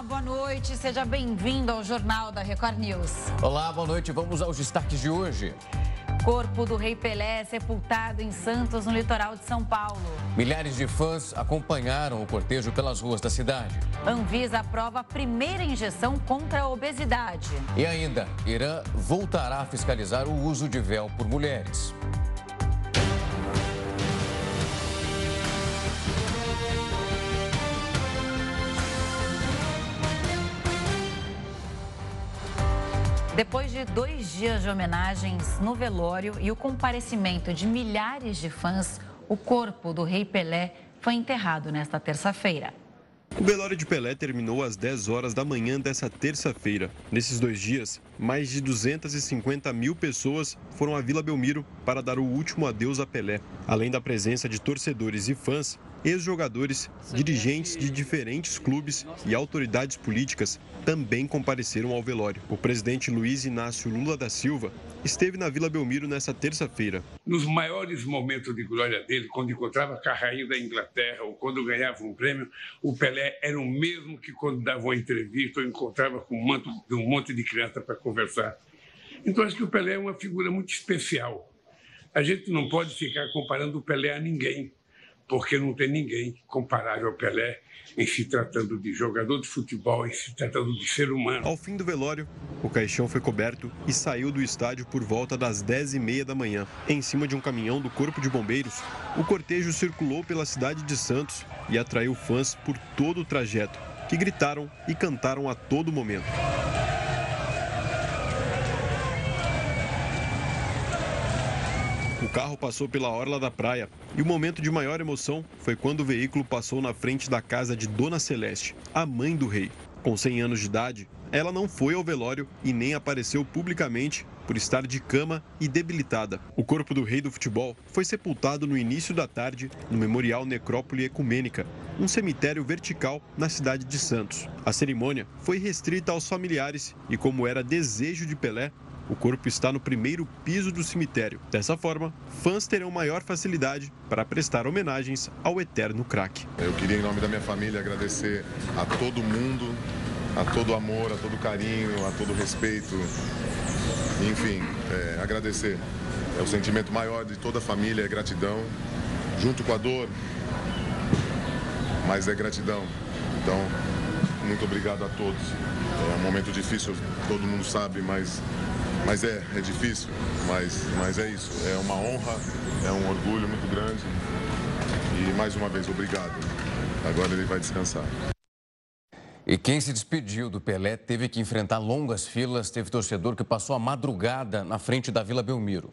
Olá, boa noite. Seja bem-vindo ao Jornal da Record News. Olá, boa noite. Vamos aos destaques de hoje. Corpo do Rei Pelé sepultado em Santos, no litoral de São Paulo. Milhares de fãs acompanharam o cortejo pelas ruas da cidade. Anvisa aprova a primeira injeção contra a obesidade. E ainda, Irã voltará a fiscalizar o uso de véu por mulheres. Depois de dois dias de homenagens no velório e o comparecimento de milhares de fãs, o corpo do Rei Pelé foi enterrado nesta terça-feira. O velório de Pelé terminou às 10 horas da manhã dessa terça-feira. Nesses dois dias, mais de 250 mil pessoas foram à Vila Belmiro para dar o último adeus a Pelé. Além da presença de torcedores e fãs, Ex-jogadores, dirigentes de diferentes clubes e autoridades políticas também compareceram ao velório. O presidente Luiz Inácio Lula da Silva esteve na Vila Belmiro nesta terça-feira. Nos maiores momentos de glória dele, quando encontrava com a rainha da Inglaterra ou quando ganhava um prêmio, o Pelé era o mesmo que quando dava uma entrevista ou encontrava com um monte de criança para conversar. Então, acho que o Pelé é uma figura muito especial. A gente não pode ficar comparando o Pelé a ninguém porque não tem ninguém comparável ao Pelé em se tratando de jogador de futebol, em se tratando de ser humano. Ao fim do velório, o caixão foi coberto e saiu do estádio por volta das 10h30 da manhã. Em cima de um caminhão do Corpo de Bombeiros, o cortejo circulou pela cidade de Santos e atraiu fãs por todo o trajeto, que gritaram e cantaram a todo momento. Carro passou pela orla da praia e o momento de maior emoção foi quando o veículo passou na frente da casa de Dona Celeste, a mãe do rei. Com 100 anos de idade, ela não foi ao velório e nem apareceu publicamente por estar de cama e debilitada. O corpo do rei do futebol foi sepultado no início da tarde no Memorial Necrópole Ecumênica, um cemitério vertical na cidade de Santos. A cerimônia foi restrita aos familiares e, como era desejo de Pelé, o corpo está no primeiro piso do cemitério. Dessa forma, fãs terão maior facilidade para prestar homenagens ao eterno craque. Eu queria, em nome da minha família, agradecer a todo mundo, a todo amor, a todo carinho, a todo respeito. Enfim, é, agradecer. É o sentimento maior de toda a família, é gratidão, junto com a dor, mas é gratidão. Então, muito obrigado a todos. É um momento difícil, todo mundo sabe, mas mas é, é difícil, mas, mas é isso. É uma honra, é um orgulho muito grande. E mais uma vez, obrigado. Agora ele vai descansar. E quem se despediu do Pelé teve que enfrentar longas filas. Teve torcedor que passou a madrugada na frente da Vila Belmiro.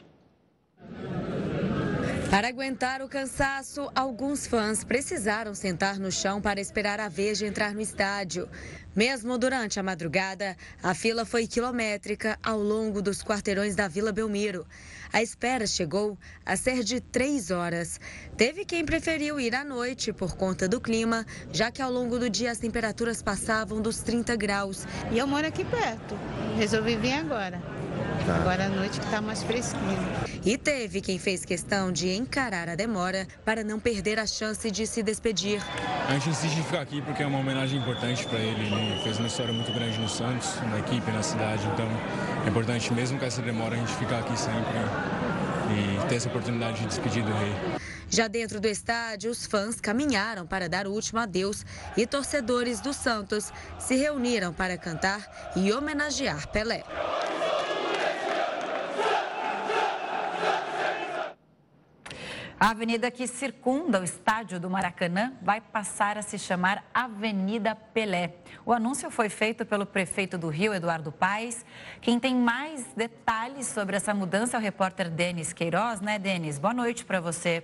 Para aguentar o cansaço, alguns fãs precisaram sentar no chão para esperar a vez de entrar no estádio. Mesmo durante a madrugada, a fila foi quilométrica ao longo dos quarteirões da Vila Belmiro. A espera chegou a ser de três horas. Teve quem preferiu ir à noite por conta do clima, já que ao longo do dia as temperaturas passavam dos 30 graus. E eu moro aqui perto. Resolvi vir agora. Tá. Agora à noite que está mais fresquinho. E teve quem fez questão de encarar a demora para não perder a chance de se despedir. A gente insiste em ficar aqui porque é uma homenagem importante para ele. Ele fez uma história muito grande no Santos, na equipe, na cidade. Então é importante, mesmo com essa demora, a gente ficar aqui sempre e ter essa oportunidade de despedir do rei. Já dentro do estádio, os fãs caminharam para dar o último adeus e torcedores do Santos se reuniram para cantar e homenagear Pelé. A avenida que circunda o estádio do Maracanã vai passar a se chamar Avenida Pelé. O anúncio foi feito pelo prefeito do Rio, Eduardo Paes. Quem tem mais detalhes sobre essa mudança é o repórter Denis Queiroz, né, Denis? Boa noite para você.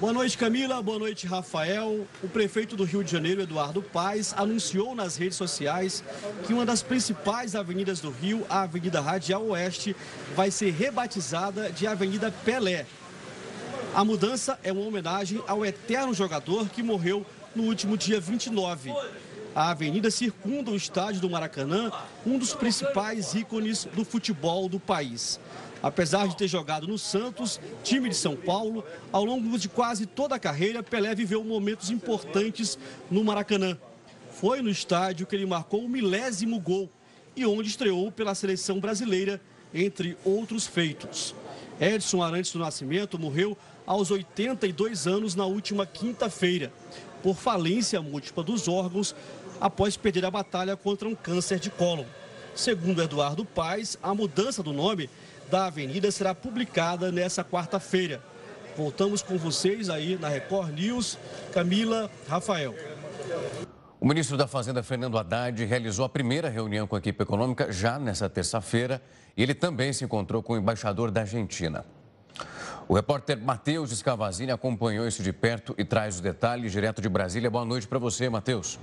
Boa noite, Camila. Boa noite, Rafael. O prefeito do Rio de Janeiro, Eduardo Paes, anunciou nas redes sociais que uma das principais avenidas do Rio, a Avenida Radial Oeste, vai ser rebatizada de Avenida Pelé. A mudança é uma homenagem ao eterno jogador que morreu no último dia 29. A avenida circunda o estádio do Maracanã, um dos principais ícones do futebol do país. Apesar de ter jogado no Santos, time de São Paulo, ao longo de quase toda a carreira, Pelé viveu momentos importantes no Maracanã. foi no estádio que ele marcou o milésimo gol e onde estreou pela seleção brasileira, entre outros feitos. Edson Arantes do Nascimento morreu aos 82 anos na última quinta-feira, por falência múltipla dos órgãos após perder a batalha contra um câncer de cólon. Segundo Eduardo Paes, a mudança do nome da avenida será publicada nessa quarta-feira. Voltamos com vocês aí na Record News. Camila, Rafael. O ministro da Fazenda, Fernando Haddad, realizou a primeira reunião com a equipe econômica já nessa terça-feira e ele também se encontrou com o embaixador da Argentina. O repórter Matheus Escavazini acompanhou isso de perto e traz os detalhes direto de Brasília. Boa noite para você, Matheus.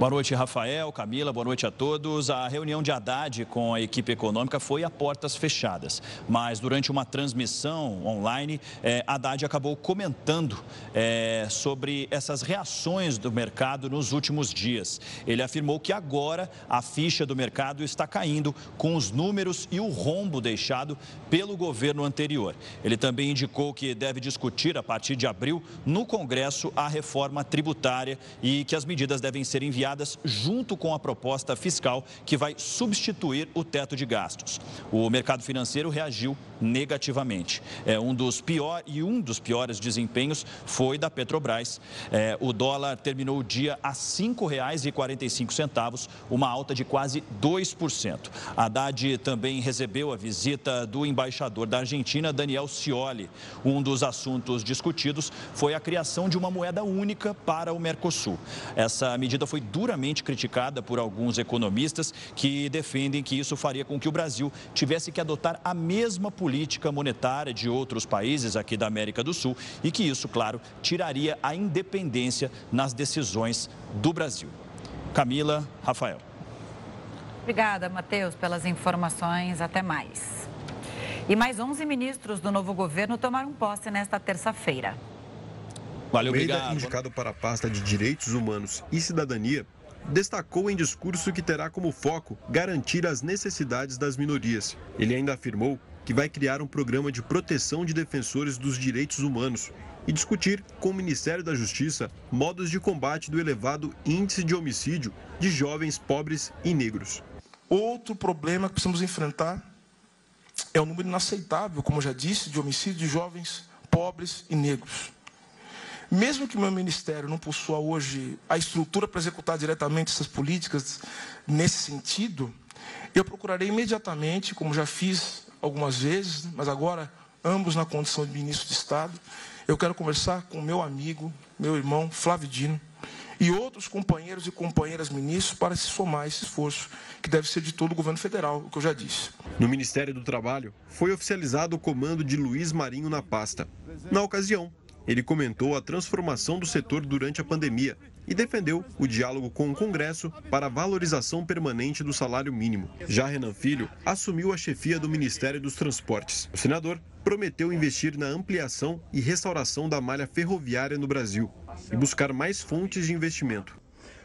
Boa noite, Rafael, Camila, boa noite a todos. A reunião de Haddad com a equipe econômica foi a portas fechadas, mas durante uma transmissão online, eh, Haddad acabou comentando eh, sobre essas reações do mercado nos últimos dias. Ele afirmou que agora a ficha do mercado está caindo com os números e o rombo deixado pelo governo anterior. Ele também indicou que deve discutir a partir de abril no Congresso a reforma tributária e que as medidas devem ser enviadas junto com a proposta fiscal que vai substituir o teto de gastos. O mercado financeiro reagiu negativamente. É um dos pior e um dos piores desempenhos foi da Petrobras. É, o dólar terminou o dia a R$ 5,45, uma alta de quase 2%. Haddad também recebeu a visita do embaixador da Argentina, Daniel Scioli. Um dos assuntos discutidos foi a criação de uma moeda única para o Mercosul. Essa medida foi duramente criticada por alguns economistas que defendem que isso faria com que o Brasil tivesse que adotar a mesma política monetária de outros países aqui da América do Sul e que isso, claro, tiraria a independência nas decisões do Brasil. Camila, Rafael. Obrigada, Matheus, pelas informações. Até mais. E mais 11 ministros do novo governo tomaram posse nesta terça-feira. Valeu, Almeida, obrigado. indicado para a pasta de Direitos Humanos e Cidadania, destacou em discurso que terá como foco garantir as necessidades das minorias. Ele ainda afirmou que vai criar um programa de proteção de defensores dos direitos humanos e discutir com o Ministério da Justiça modos de combate do elevado índice de homicídio de jovens pobres e negros. Outro problema que precisamos enfrentar é o número inaceitável, como já disse, de homicídio de jovens pobres e negros. Mesmo que meu ministério não possua hoje a estrutura para executar diretamente essas políticas nesse sentido, eu procurarei imediatamente, como já fiz algumas vezes, mas agora ambos na condição de ministro de Estado, eu quero conversar com meu amigo, meu irmão Flávio Dino e outros companheiros e companheiras ministros para se somar a esse esforço que deve ser de todo o governo federal, o que eu já disse. No Ministério do Trabalho, foi oficializado o comando de Luiz Marinho na pasta. Na ocasião, ele comentou a transformação do setor durante a pandemia e defendeu o diálogo com o Congresso para a valorização permanente do salário mínimo. Já Renan Filho assumiu a chefia do Ministério dos Transportes. O senador prometeu investir na ampliação e restauração da malha ferroviária no Brasil e buscar mais fontes de investimento.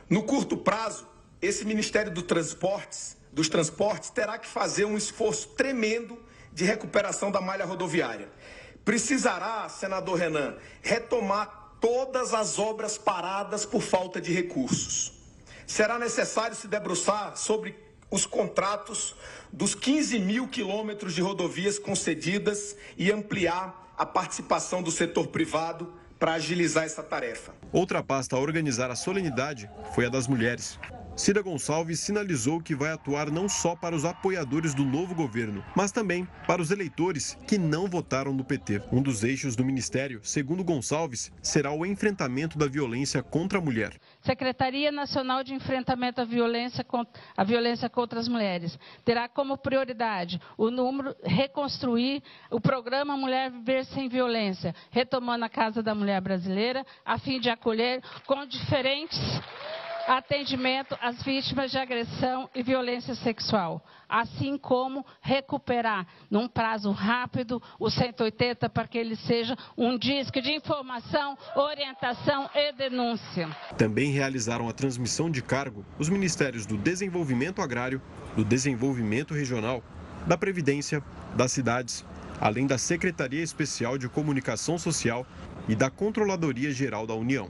No curto prazo, esse Ministério do Transportes, dos Transportes terá que fazer um esforço tremendo de recuperação da malha rodoviária precisará, senador Renan, retomar todas as obras paradas por falta de recursos. Será necessário se debruçar sobre os contratos dos 15 mil quilômetros de rodovias concedidas e ampliar a participação do setor privado para agilizar essa tarefa. Outra pasta a organizar a solenidade foi a das mulheres. Cida Gonçalves sinalizou que vai atuar não só para os apoiadores do novo governo, mas também para os eleitores que não votaram no PT. Um dos eixos do ministério, segundo Gonçalves, será o enfrentamento da violência contra a mulher. Secretaria Nacional de Enfrentamento à Violência, à violência contra as Mulheres terá como prioridade o número reconstruir o programa Mulher Viver Sem Violência, retomando a Casa da Mulher Brasileira, a fim de acolher com diferentes atendimento às vítimas de agressão e violência sexual, assim como recuperar, num prazo rápido, o 180 para que ele seja um disco de informação, orientação e denúncia. Também realizaram a transmissão de cargo os Ministérios do Desenvolvimento Agrário, do Desenvolvimento Regional, da Previdência, das Cidades, além da Secretaria Especial de Comunicação Social e da Controladoria Geral da União.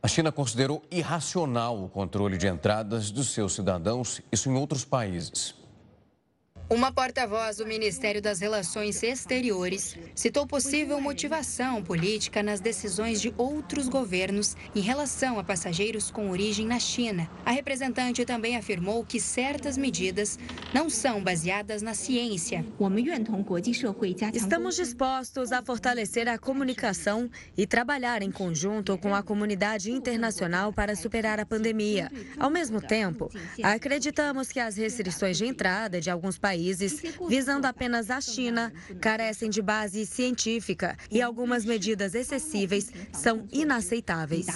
A China considerou irracional o controle de entradas dos seus cidadãos, isso em outros países. Uma porta-voz do Ministério das Relações Exteriores citou possível motivação política nas decisões de outros governos em relação a passageiros com origem na China. A representante também afirmou que certas medidas não são baseadas na ciência. Estamos dispostos a fortalecer a comunicação e trabalhar em conjunto com a comunidade internacional para superar a pandemia. Ao mesmo tempo, acreditamos que as restrições de entrada de alguns países países, visando apenas a China, carecem de base científica e algumas medidas excessivas são inaceitáveis.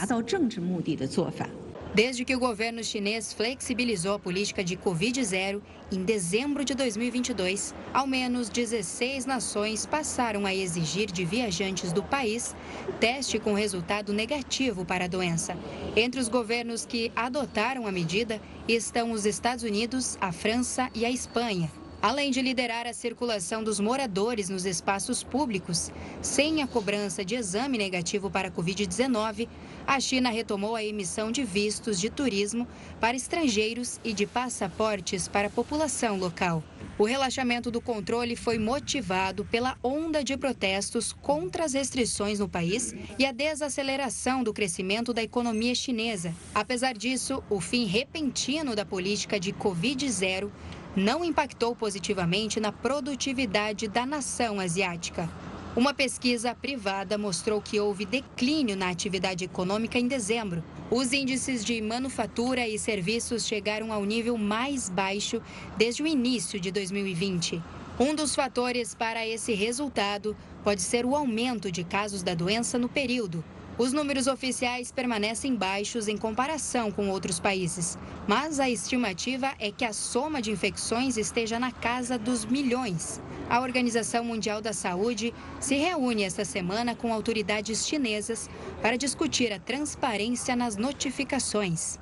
Desde que o governo chinês flexibilizou a política de Covid-0 em dezembro de 2022, ao menos 16 nações passaram a exigir de viajantes do país teste com resultado negativo para a doença. Entre os governos que adotaram a medida estão os Estados Unidos, a França e a Espanha. Além de liderar a circulação dos moradores nos espaços públicos, sem a cobrança de exame negativo para a Covid-19, a China retomou a emissão de vistos de turismo para estrangeiros e de passaportes para a população local. O relaxamento do controle foi motivado pela onda de protestos contra as restrições no país e a desaceleração do crescimento da economia chinesa. Apesar disso, o fim repentino da política de Covid-0 não impactou positivamente na produtividade da nação asiática. Uma pesquisa privada mostrou que houve declínio na atividade econômica em dezembro. Os índices de manufatura e serviços chegaram ao nível mais baixo desde o início de 2020. Um dos fatores para esse resultado pode ser o aumento de casos da doença no período. Os números oficiais permanecem baixos em comparação com outros países, mas a estimativa é que a soma de infecções esteja na casa dos milhões. A Organização Mundial da Saúde se reúne esta semana com autoridades chinesas para discutir a transparência nas notificações.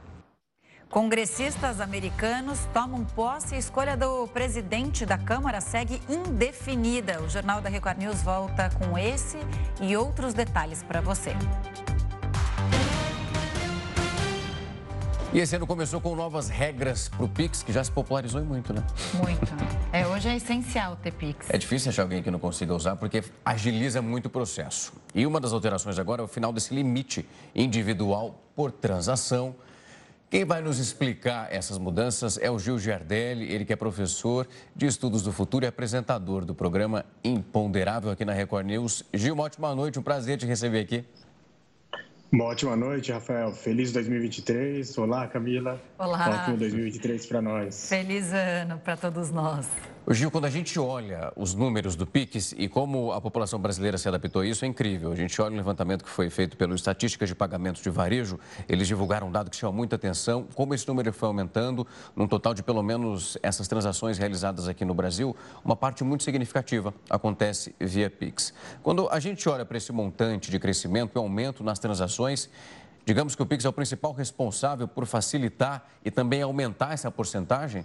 Congressistas americanos tomam posse e a escolha do presidente da Câmara segue indefinida. O Jornal da Record News volta com esse e outros detalhes para você. E esse ano começou com novas regras para o Pix, que já se popularizou muito, né? Muito. É, hoje é essencial ter Pix. É difícil achar alguém que não consiga usar, porque agiliza muito o processo. E uma das alterações agora é o final desse limite individual por transação quem vai nos explicar essas mudanças é o Gil Giardelli, ele que é professor de Estudos do Futuro e apresentador do programa Imponderável aqui na Record News. Gil, uma ótima noite, um prazer te receber aqui. Uma ótima noite, Rafael. Feliz 2023. Olá, Camila. Olá. Ótimo 2023 para nós. Feliz ano para todos nós. O Gil, quando a gente olha os números do PIX e como a população brasileira se adaptou a isso, é incrível. A gente olha o levantamento que foi feito pelo Estatísticas de Pagamentos de Varejo, eles divulgaram um dado que chama muita atenção, como esse número foi aumentando, num total de pelo menos essas transações realizadas aqui no Brasil, uma parte muito significativa acontece via PIX. Quando a gente olha para esse montante de crescimento e aumento nas transações, digamos que o PIX é o principal responsável por facilitar e também aumentar essa porcentagem?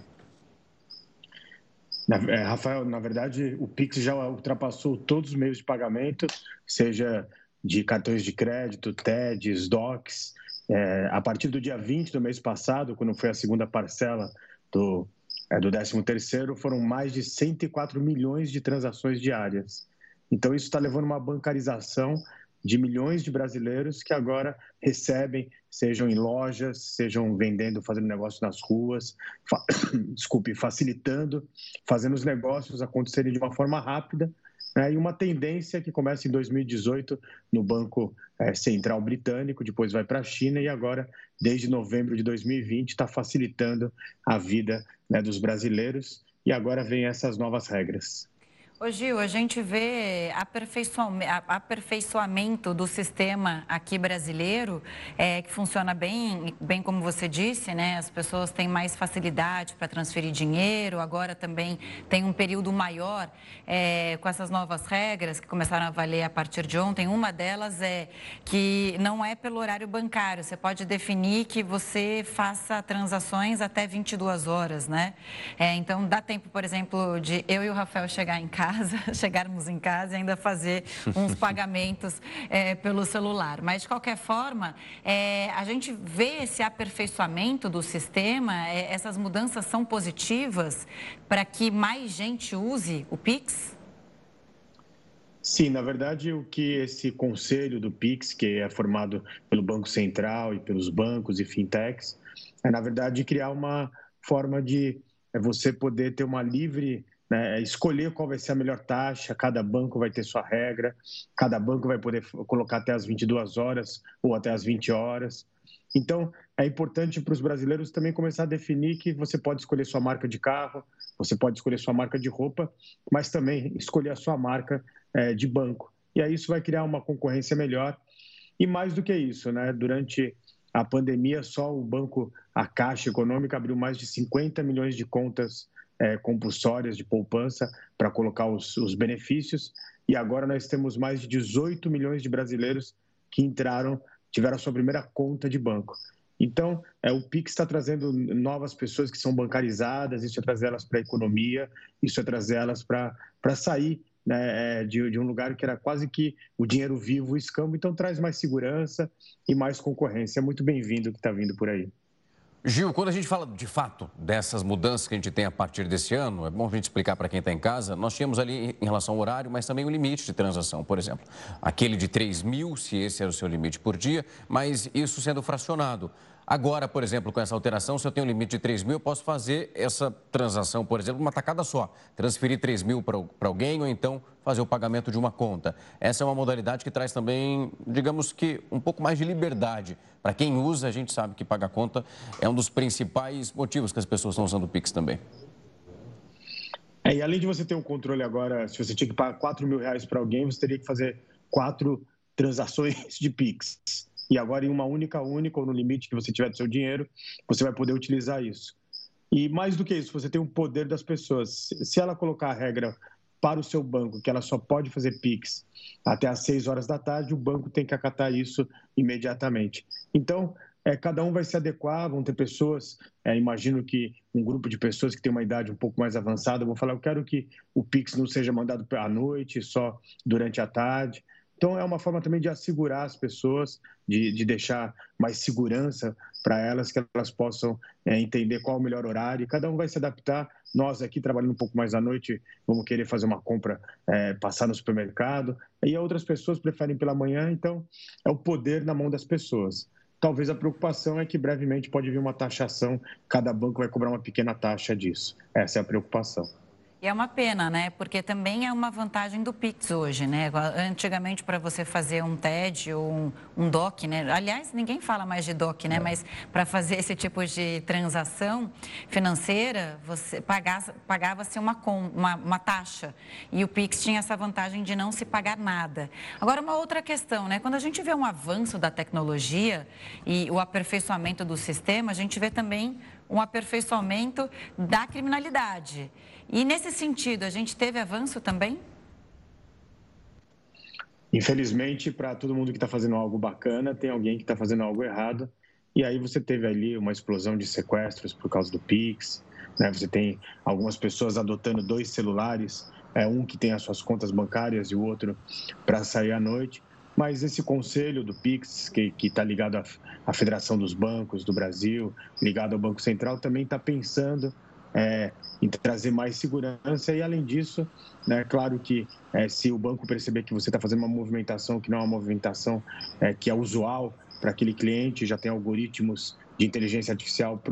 Na, é, Rafael, na verdade, o Pix já ultrapassou todos os meios de pagamento, seja de cartões de crédito, TEDs, DOCs. É, a partir do dia 20 do mês passado, quando foi a segunda parcela do, é, do 13º, foram mais de 104 milhões de transações diárias. Então, isso está levando uma bancarização de milhões de brasileiros que agora recebem, sejam em lojas, sejam vendendo, fazendo negócio nas ruas, fa desculpe, facilitando, fazendo os negócios acontecerem de uma forma rápida. Né? E uma tendência que começa em 2018 no Banco é, Central Britânico, depois vai para a China e agora, desde novembro de 2020, está facilitando a vida né, dos brasileiros. E agora vem essas novas regras. Ô Gil, a gente vê aperfeiçoamento do sistema aqui brasileiro, é, que funciona bem, bem como você disse, né? As pessoas têm mais facilidade para transferir dinheiro, agora também tem um período maior é, com essas novas regras que começaram a valer a partir de ontem. Uma delas é que não é pelo horário bancário, você pode definir que você faça transações até 22 horas, né? É, então, dá tempo, por exemplo, de eu e o Rafael chegar em casa casa, chegarmos em casa e ainda fazer uns pagamentos é, pelo celular. Mas, de qualquer forma, é, a gente vê esse aperfeiçoamento do sistema, é, essas mudanças são positivas para que mais gente use o Pix? Sim, na verdade, o que esse conselho do Pix, que é formado pelo Banco Central e pelos bancos e fintechs, é, na verdade, criar uma forma de é, você poder ter uma livre, né, escolher qual vai ser a melhor taxa, cada banco vai ter sua regra, cada banco vai poder colocar até as 22 horas ou até as 20 horas. Então, é importante para os brasileiros também começar a definir que você pode escolher sua marca de carro, você pode escolher sua marca de roupa, mas também escolher a sua marca é, de banco. E aí isso vai criar uma concorrência melhor. E mais do que isso, né? durante a pandemia, só o banco, a Caixa Econômica, abriu mais de 50 milhões de contas é, compulsórias de poupança para colocar os, os benefícios. E agora nós temos mais de 18 milhões de brasileiros que entraram, tiveram a sua primeira conta de banco. Então, é, o Pix está trazendo novas pessoas que são bancarizadas, isso é trazer elas para a economia, isso é trazer elas para sair né, é, de, de, um lugar que era quase que o dinheiro vivo, o escambo, então traz mais segurança e mais concorrência. É muito bem-vindo o que está vindo por aí. Gil, quando a gente fala de fato dessas mudanças que a gente tem a partir desse ano, é bom a gente explicar para quem está em casa, nós tínhamos ali em relação ao horário, mas também o limite de transação, por exemplo. Aquele de 3 mil, se esse era o seu limite por dia, mas isso sendo fracionado. Agora, por exemplo, com essa alteração, se eu tenho um limite de 3 mil, eu posso fazer essa transação, por exemplo, uma tacada só. Transferir 3 mil para alguém ou então fazer o pagamento de uma conta. Essa é uma modalidade que traz também, digamos que, um pouco mais de liberdade. Para quem usa, a gente sabe que pagar conta é um dos principais motivos que as pessoas estão usando o Pix também. É, e além de você ter um controle agora, se você tinha que pagar 4 mil reais para alguém, você teria que fazer quatro transações de Pix e agora em uma única única ou no limite que você tiver do seu dinheiro, você vai poder utilizar isso. E mais do que isso, você tem o poder das pessoas. Se ela colocar a regra para o seu banco, que ela só pode fazer PIX até às 6 horas da tarde, o banco tem que acatar isso imediatamente. Então, é, cada um vai se adequar, vão ter pessoas, é, imagino que um grupo de pessoas que tem uma idade um pouco mais avançada vão falar, eu quero que o PIX não seja mandado à noite, só durante a tarde. Então, é uma forma também de assegurar as pessoas, de, de deixar mais segurança para elas, que elas possam é, entender qual é o melhor horário. Cada um vai se adaptar. Nós aqui, trabalhando um pouco mais à noite, vamos querer fazer uma compra, é, passar no supermercado. E outras pessoas preferem pela manhã. Então, é o poder na mão das pessoas. Talvez a preocupação é que brevemente pode vir uma taxação, cada banco vai cobrar uma pequena taxa disso. Essa é a preocupação. E é uma pena, né? Porque também é uma vantagem do Pix hoje, né? Antigamente, para você fazer um TED ou um, um, DOC, né? Aliás, ninguém fala mais de DOC, né? É. Mas para fazer esse tipo de transação financeira, você pagava-se uma, uma, uma taxa. E o Pix tinha essa vantagem de não se pagar nada. Agora, uma outra questão, né? Quando a gente vê um avanço da tecnologia e o aperfeiçoamento do sistema, a gente vê também um aperfeiçoamento da criminalidade. E nesse sentido, a gente teve avanço também? Infelizmente, para todo mundo que está fazendo algo bacana, tem alguém que está fazendo algo errado. E aí você teve ali uma explosão de sequestros por causa do Pix. Né? Você tem algumas pessoas adotando dois celulares, é um que tem as suas contas bancárias e o outro para sair à noite. Mas esse conselho do Pix, que está ligado à, à Federação dos Bancos do Brasil, ligado ao Banco Central, também está pensando é, trazer mais segurança e, além disso, né, claro que é, se o banco perceber que você está fazendo uma movimentação que não é uma movimentação é, que é usual para aquele cliente, já tem algoritmos de inteligência artificial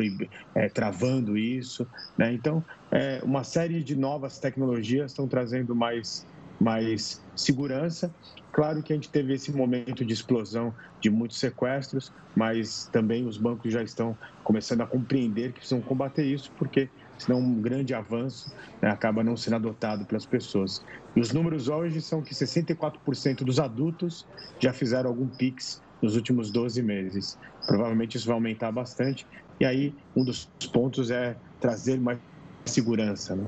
é, travando isso. Né? Então, é, uma série de novas tecnologias estão trazendo mais, mais segurança. Claro que a gente teve esse momento de explosão de muitos sequestros, mas também os bancos já estão começando a compreender que precisam combater isso, porque senão um grande avanço né, acaba não sendo adotado pelas pessoas. E os números hoje são que 64% dos adultos já fizeram algum PIX nos últimos 12 meses. Provavelmente isso vai aumentar bastante. E aí, um dos pontos é trazer mais segurança. Né?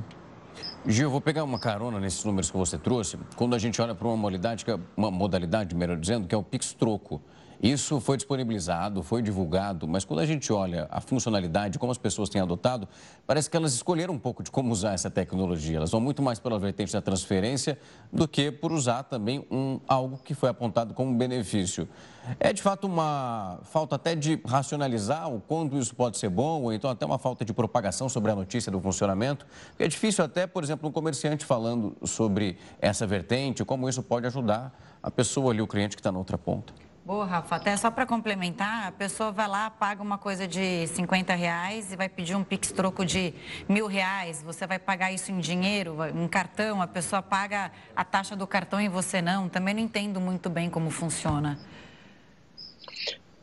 Gil, vou pegar uma carona nesses números que você trouxe. Quando a gente olha para uma modalidade, é uma modalidade, melhor dizendo, que é o Pix Troco. Isso foi disponibilizado, foi divulgado, mas quando a gente olha a funcionalidade, como as pessoas têm adotado, parece que elas escolheram um pouco de como usar essa tecnologia. Elas vão muito mais pela vertente da transferência do que por usar também um, algo que foi apontado como benefício. É de fato uma falta até de racionalizar o quanto isso pode ser bom, ou então até uma falta de propagação sobre a notícia do funcionamento. É difícil até, por exemplo, um comerciante falando sobre essa vertente, como isso pode ajudar a pessoa ali, o cliente que está na outra ponta. Boa, Rafa. Até só para complementar, a pessoa vai lá, paga uma coisa de 50 reais e vai pedir um Pix troco de mil reais. Você vai pagar isso em dinheiro, em cartão, a pessoa paga a taxa do cartão e você não. Também não entendo muito bem como funciona.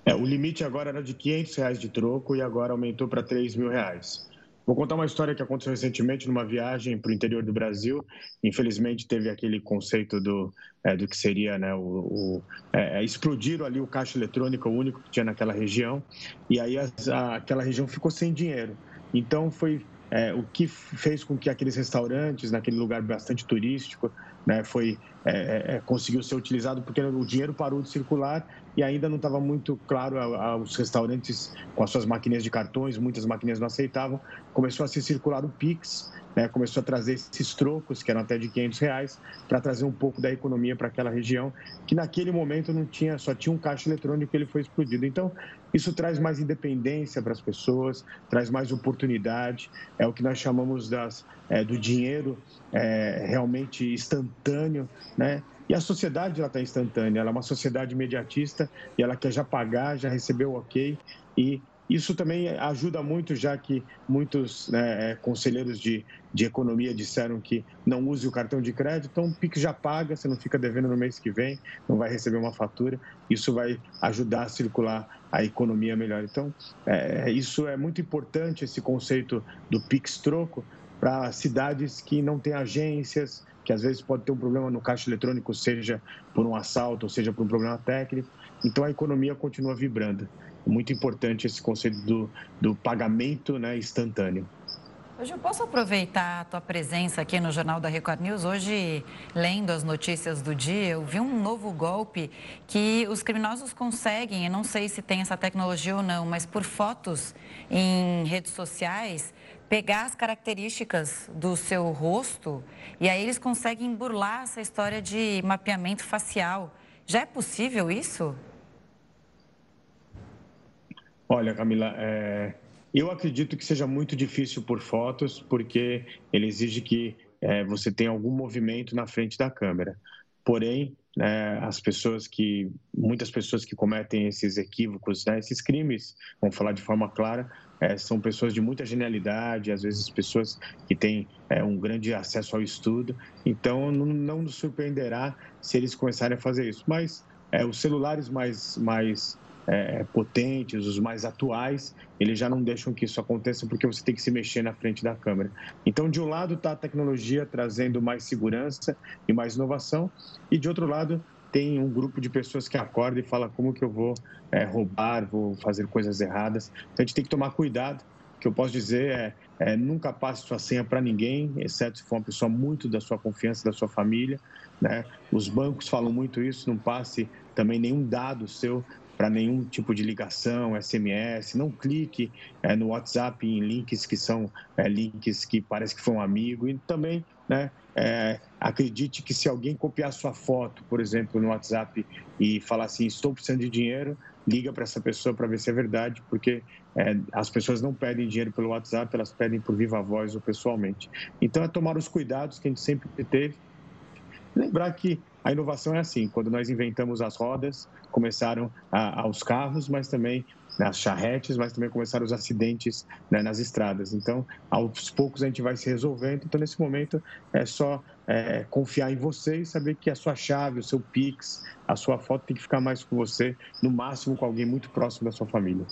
É, o limite agora era de 500 reais de troco e agora aumentou para 3 mil reais. Vou contar uma história que aconteceu recentemente numa viagem para o interior do Brasil. Infelizmente teve aquele conceito do, é, do que seria né, o, o é, é explodir ali o caixa eletrônico único que tinha naquela região e aí a, aquela região ficou sem dinheiro. Então foi é, o que fez com que aqueles restaurantes naquele lugar bastante turístico né, foi é, é, é, conseguiu ser utilizado porque o dinheiro parou de circular e ainda não estava muito claro aos restaurantes com as suas maquininhas de cartões, muitas maquininhas não aceitavam, começou a se circular o Pix, né, começou a trazer esses trocos, que eram até de 500 reais, para trazer um pouco da economia para aquela região, que naquele momento não tinha, só tinha um caixa eletrônico e ele foi explodido. Então, isso traz mais independência para as pessoas, traz mais oportunidade, é o que nós chamamos das, é, do dinheiro é, realmente instantâneo, né? E a sociedade ela está instantânea, ela é uma sociedade imediatista e ela quer já pagar, já recebeu o ok e isso também ajuda muito, já que muitos né, é, conselheiros de, de economia disseram que não use o cartão de crédito, então o PIX já paga, você não fica devendo no mês que vem, não vai receber uma fatura, isso vai ajudar a circular a economia melhor. Então, é, isso é muito importante, esse conceito do PIX troco, para cidades que não têm agências, que às vezes pode ter um problema no caixa eletrônico, seja por um assalto, ou seja por um problema técnico. Então, a economia continua vibrando muito importante esse conceito do, do pagamento né, instantâneo. Hoje eu posso aproveitar a tua presença aqui no Jornal da Record News. Hoje, lendo as notícias do dia, eu vi um novo golpe que os criminosos conseguem, eu não sei se tem essa tecnologia ou não, mas por fotos em redes sociais, pegar as características do seu rosto e aí eles conseguem burlar essa história de mapeamento facial. Já é possível isso? Olha, Camila, é... eu acredito que seja muito difícil por fotos, porque ele exige que é, você tenha algum movimento na frente da câmera. Porém, né, as pessoas que, muitas pessoas que cometem esses equívocos, né, esses crimes, vamos falar de forma clara, é, são pessoas de muita genialidade, às vezes pessoas que têm é, um grande acesso ao estudo. Então, não, não nos surpreenderá se eles começarem a fazer isso. Mas é, os celulares mais, mais é, potentes, os mais atuais, eles já não deixam que isso aconteça porque você tem que se mexer na frente da câmera. Então, de um lado está a tecnologia trazendo mais segurança e mais inovação, e de outro lado tem um grupo de pessoas que acorda e fala como que eu vou é, roubar, vou fazer coisas erradas. Então, a gente tem que tomar cuidado. O que eu posso dizer é, é nunca passe sua senha para ninguém, exceto se for uma pessoa muito da sua confiança, da sua família. Né? Os bancos falam muito isso, não passe também nenhum dado seu para nenhum tipo de ligação, SMS, não clique é, no WhatsApp em links que são é, links que parece que foi um amigo e também né, é, acredite que se alguém copiar sua foto, por exemplo, no WhatsApp e falar assim, estou precisando de dinheiro, liga para essa pessoa para ver se é verdade, porque é, as pessoas não pedem dinheiro pelo WhatsApp, elas pedem por viva voz ou pessoalmente. Então é tomar os cuidados que a gente sempre teve. Lembrar que a inovação é assim, quando nós inventamos as rodas, começaram os carros, mas também né, as charretes, mas também começaram os acidentes né, nas estradas. Então, aos poucos a gente vai se resolvendo. Então, nesse momento, é só é, confiar em você e saber que a sua chave, o seu Pix, a sua foto tem que ficar mais com você, no máximo com alguém muito próximo da sua família.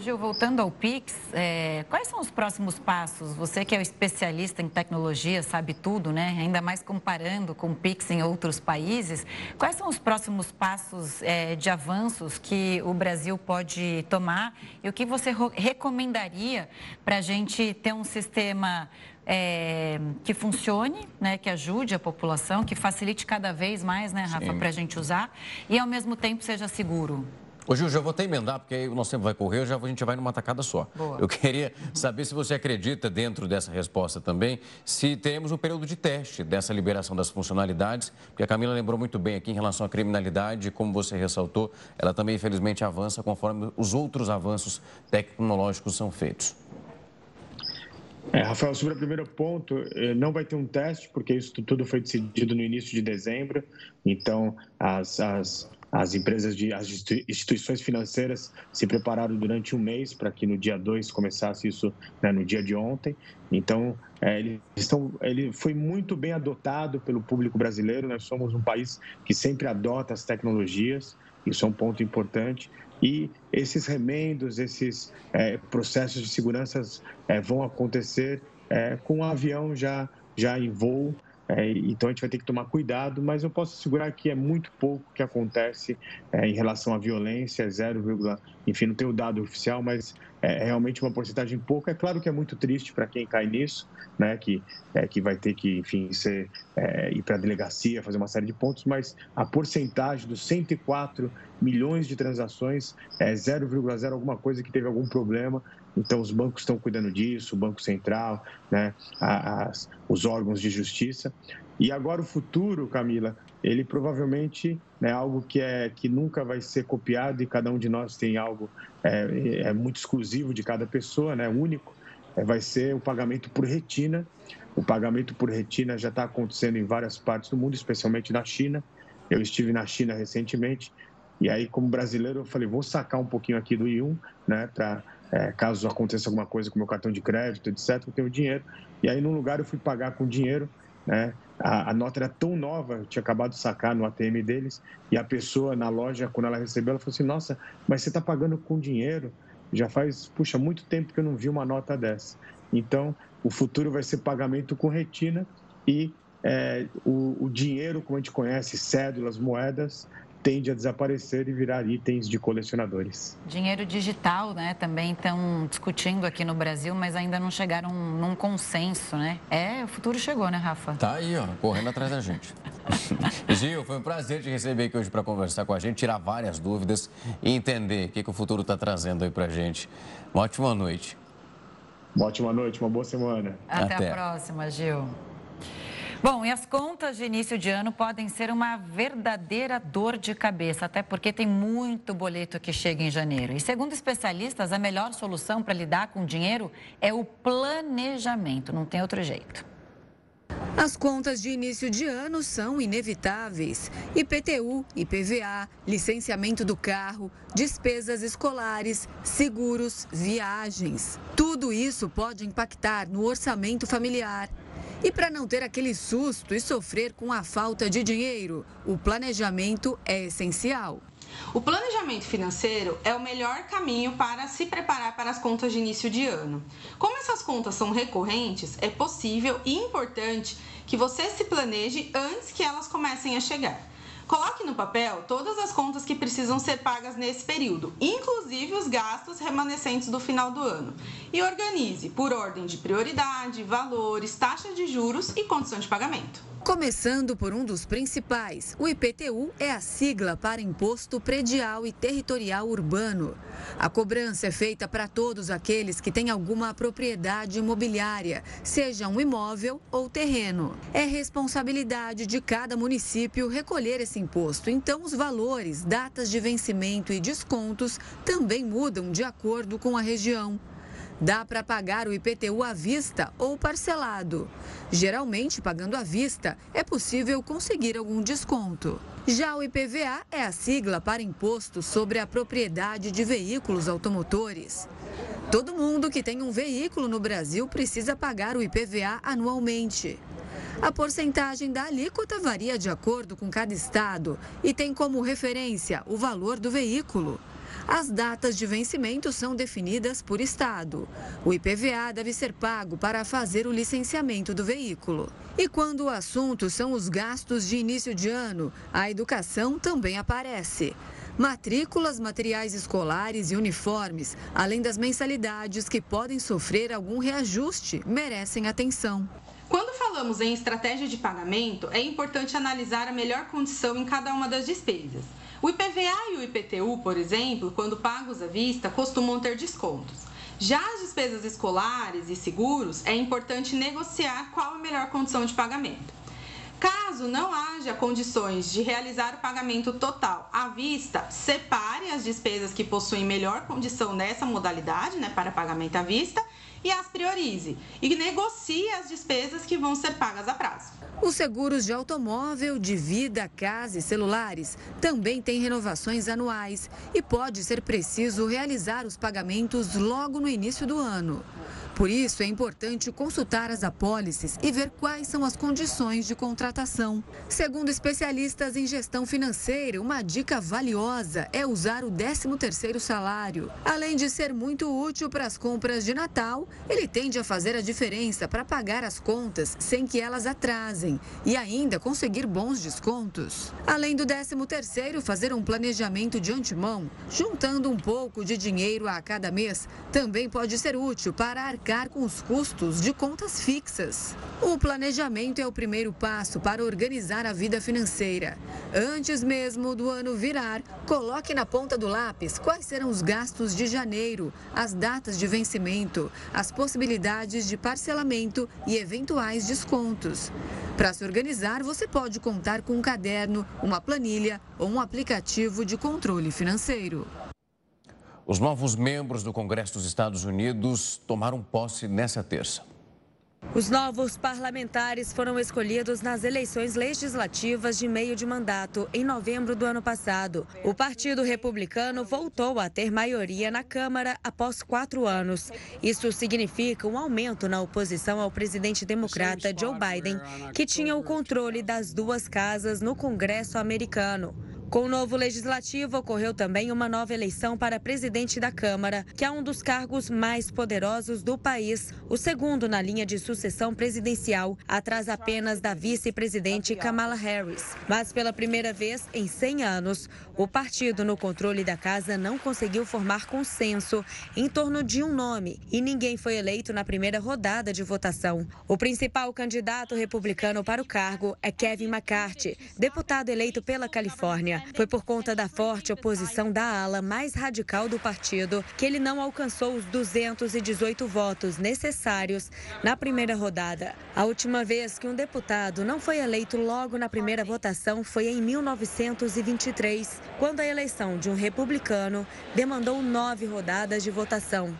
Gil, voltando ao Pix, é, quais são os próximos passos? Você que é o especialista em tecnologia, sabe tudo, né? Ainda mais comparando com o Pix em outros países. Quais são os próximos passos é, de avanços que o Brasil pode tomar e o que você recomendaria para a gente ter um sistema é, que funcione, né, que ajude a população, que facilite cada vez mais, né, Rafa, para a gente usar e ao mesmo tempo seja seguro? Ô, Gil, já vou até emendar, porque aí o nosso tempo vai correr, já a gente vai numa tacada só. Boa. Eu queria saber se você acredita, dentro dessa resposta também, se teremos um período de teste dessa liberação das funcionalidades, porque a Camila lembrou muito bem aqui em relação à criminalidade, como você ressaltou, ela também, infelizmente, avança conforme os outros avanços tecnológicos são feitos. É, Rafael, sobre o primeiro ponto, eh, não vai ter um teste, porque isso tudo foi decidido no início de dezembro. Então, as, as, as empresas, de, as instituições financeiras se prepararam durante um mês para que no dia 2 começasse isso né, no dia de ontem. Então, é, eles estão, ele foi muito bem adotado pelo público brasileiro. Nós somos um país que sempre adota as tecnologias, isso é um ponto importante. E esses remendos, esses é, processos de segurança é, vão acontecer é, com o avião já, já em voo. É, então a gente vai ter que tomar cuidado, mas eu posso assegurar que é muito pouco que acontece é, em relação à violência, 0, enfim, não tenho o dado oficial, mas é, é realmente uma porcentagem pouca. É claro que é muito triste para quem cai nisso, né, que, é, que vai ter que, enfim, ser, é, ir para a delegacia, fazer uma série de pontos, mas a porcentagem dos 104 milhões de transações é 0,0 alguma coisa que teve algum problema. Então, os bancos estão cuidando disso, o Banco Central, né, as, os órgãos de justiça. E agora o futuro, Camila, ele provavelmente é algo que, é, que nunca vai ser copiado e cada um de nós tem algo é, é muito exclusivo de cada pessoa, né, único. É, vai ser o pagamento por retina. O pagamento por retina já está acontecendo em várias partes do mundo, especialmente na China. Eu estive na China recentemente e aí, como brasileiro, eu falei, vou sacar um pouquinho aqui do I1, né, para é, caso aconteça alguma coisa com meu cartão de crédito, etc., eu tenho dinheiro. E aí, num lugar, eu fui pagar com dinheiro, né, a, a, nota era tão nova, eu tinha acabado de sacar no ATM deles, e a pessoa na loja, quando ela recebeu, ela falou assim: Nossa, mas você está pagando com dinheiro? Já faz, puxa, muito tempo que eu não vi uma nota dessa. Então, o futuro vai ser pagamento com retina e é, o, o dinheiro, como a gente conhece, cédulas, moedas, tende a desaparecer e virar itens de colecionadores. Dinheiro digital, né? Também estão discutindo aqui no Brasil, mas ainda não chegaram num consenso, né? É, o futuro chegou, né, Rafa? Tá aí, ó, correndo atrás da gente. Gil, foi um prazer te receber aqui hoje para conversar com a gente, tirar várias dúvidas e entender o que, que o futuro está trazendo aí para a gente. Uma ótima noite. Uma ótima noite, uma boa semana. Até, Até. a próxima, Gil. Bom, e as contas de início de ano podem ser uma verdadeira dor de cabeça, até porque tem muito boleto que chega em janeiro. E segundo especialistas, a melhor solução para lidar com o dinheiro é o planejamento, não tem outro jeito. As contas de início de ano são inevitáveis. IPTU, IPVA, licenciamento do carro, despesas escolares, seguros, viagens. Tudo isso pode impactar no orçamento familiar. E para não ter aquele susto e sofrer com a falta de dinheiro, o planejamento é essencial. O planejamento financeiro é o melhor caminho para se preparar para as contas de início de ano. Como essas contas são recorrentes, é possível e importante que você se planeje antes que elas comecem a chegar. Coloque no papel todas as contas que precisam ser pagas nesse período, inclusive os gastos remanescentes do final do ano. E organize por ordem de prioridade, valores, taxas de juros e condição de pagamento. Começando por um dos principais, o IPTU é a sigla para Imposto Predial e Territorial Urbano. A cobrança é feita para todos aqueles que têm alguma propriedade imobiliária, seja um imóvel ou terreno. É responsabilidade de cada município recolher esse imposto, então os valores, datas de vencimento e descontos também mudam de acordo com a região. Dá para pagar o IPTU à vista ou parcelado. Geralmente, pagando à vista, é possível conseguir algum desconto. Já o IPVA é a sigla para Imposto sobre a Propriedade de Veículos Automotores. Todo mundo que tem um veículo no Brasil precisa pagar o IPVA anualmente. A porcentagem da alíquota varia de acordo com cada estado e tem como referência o valor do veículo. As datas de vencimento são definidas por Estado. O IPVA deve ser pago para fazer o licenciamento do veículo. E quando o assunto são os gastos de início de ano, a educação também aparece. Matrículas, materiais escolares e uniformes, além das mensalidades que podem sofrer algum reajuste, merecem atenção. Quando falamos em estratégia de pagamento, é importante analisar a melhor condição em cada uma das despesas. O IPVA e o IPTU, por exemplo, quando pagos à vista, costumam ter descontos. Já as despesas escolares e seguros, é importante negociar qual a melhor condição de pagamento. Caso não haja condições de realizar o pagamento total à vista, separe as despesas que possuem melhor condição nessa modalidade, né, para pagamento à vista, e as priorize e negocie as despesas que vão ser pagas a prazo. Os seguros de automóvel, de vida, casa e celulares também têm renovações anuais e pode ser preciso realizar os pagamentos logo no início do ano. Por isso, é importante consultar as apólices e ver quais são as condições de contratação. Segundo especialistas em gestão financeira, uma dica valiosa é usar o 13º salário. Além de ser muito útil para as compras de Natal, ele tende a fazer a diferença para pagar as contas sem que elas atrasem e ainda conseguir bons descontos. Além do 13º, fazer um planejamento de antemão, juntando um pouco de dinheiro a cada mês, também pode ser útil para arcar com os custos de contas fixas. O planejamento é o primeiro passo para organizar a vida financeira. Antes mesmo do ano virar, coloque na ponta do lápis quais serão os gastos de janeiro, as datas de vencimento, as possibilidades de parcelamento e eventuais descontos. Para se organizar, você pode contar com um caderno, uma planilha ou um aplicativo de controle financeiro. Os novos membros do Congresso dos Estados Unidos tomaram posse nessa terça. Os novos parlamentares foram escolhidos nas eleições legislativas de meio de mandato, em novembro do ano passado. O Partido Republicano voltou a ter maioria na Câmara após quatro anos. Isso significa um aumento na oposição ao presidente democrata Joe Biden, que tinha o controle das duas casas no Congresso americano. Com o novo legislativo, ocorreu também uma nova eleição para presidente da Câmara, que é um dos cargos mais poderosos do país, o segundo na linha de sucessão presidencial, atrás apenas da vice-presidente Kamala Harris. Mas pela primeira vez em 100 anos, o partido no controle da casa não conseguiu formar consenso em torno de um nome e ninguém foi eleito na primeira rodada de votação. O principal candidato republicano para o cargo é Kevin McCarthy, deputado eleito pela Califórnia. Foi por conta da forte oposição da ala mais radical do partido que ele não alcançou os 218 votos necessários na primeira rodada. A última vez que um deputado não foi eleito logo na primeira votação foi em 1923, quando a eleição de um republicano demandou nove rodadas de votação.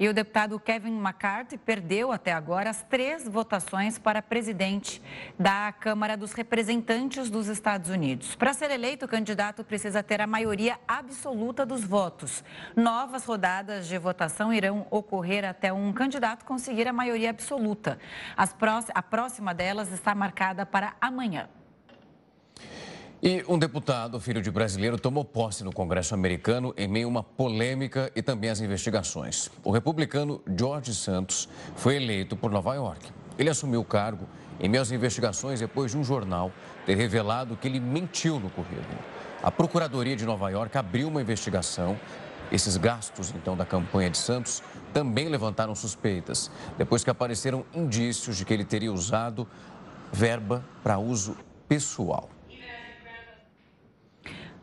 E o deputado Kevin McCarthy perdeu até agora as três votações para presidente da Câmara dos Representantes dos Estados Unidos. Para ser eleito, o candidato precisa ter a maioria absoluta dos votos. Novas rodadas de votação irão ocorrer até um candidato conseguir a maioria absoluta. a próxima delas está marcada para amanhã. E um deputado, filho de brasileiro, tomou posse no Congresso americano em meio a uma polêmica e também às investigações. O republicano George Santos foi eleito por Nova York. Ele assumiu o cargo em meio às investigações depois de um jornal ter revelado que ele mentiu no currículo. A Procuradoria de Nova York abriu uma investigação. Esses gastos, então, da campanha de Santos também levantaram suspeitas, depois que apareceram indícios de que ele teria usado verba para uso pessoal.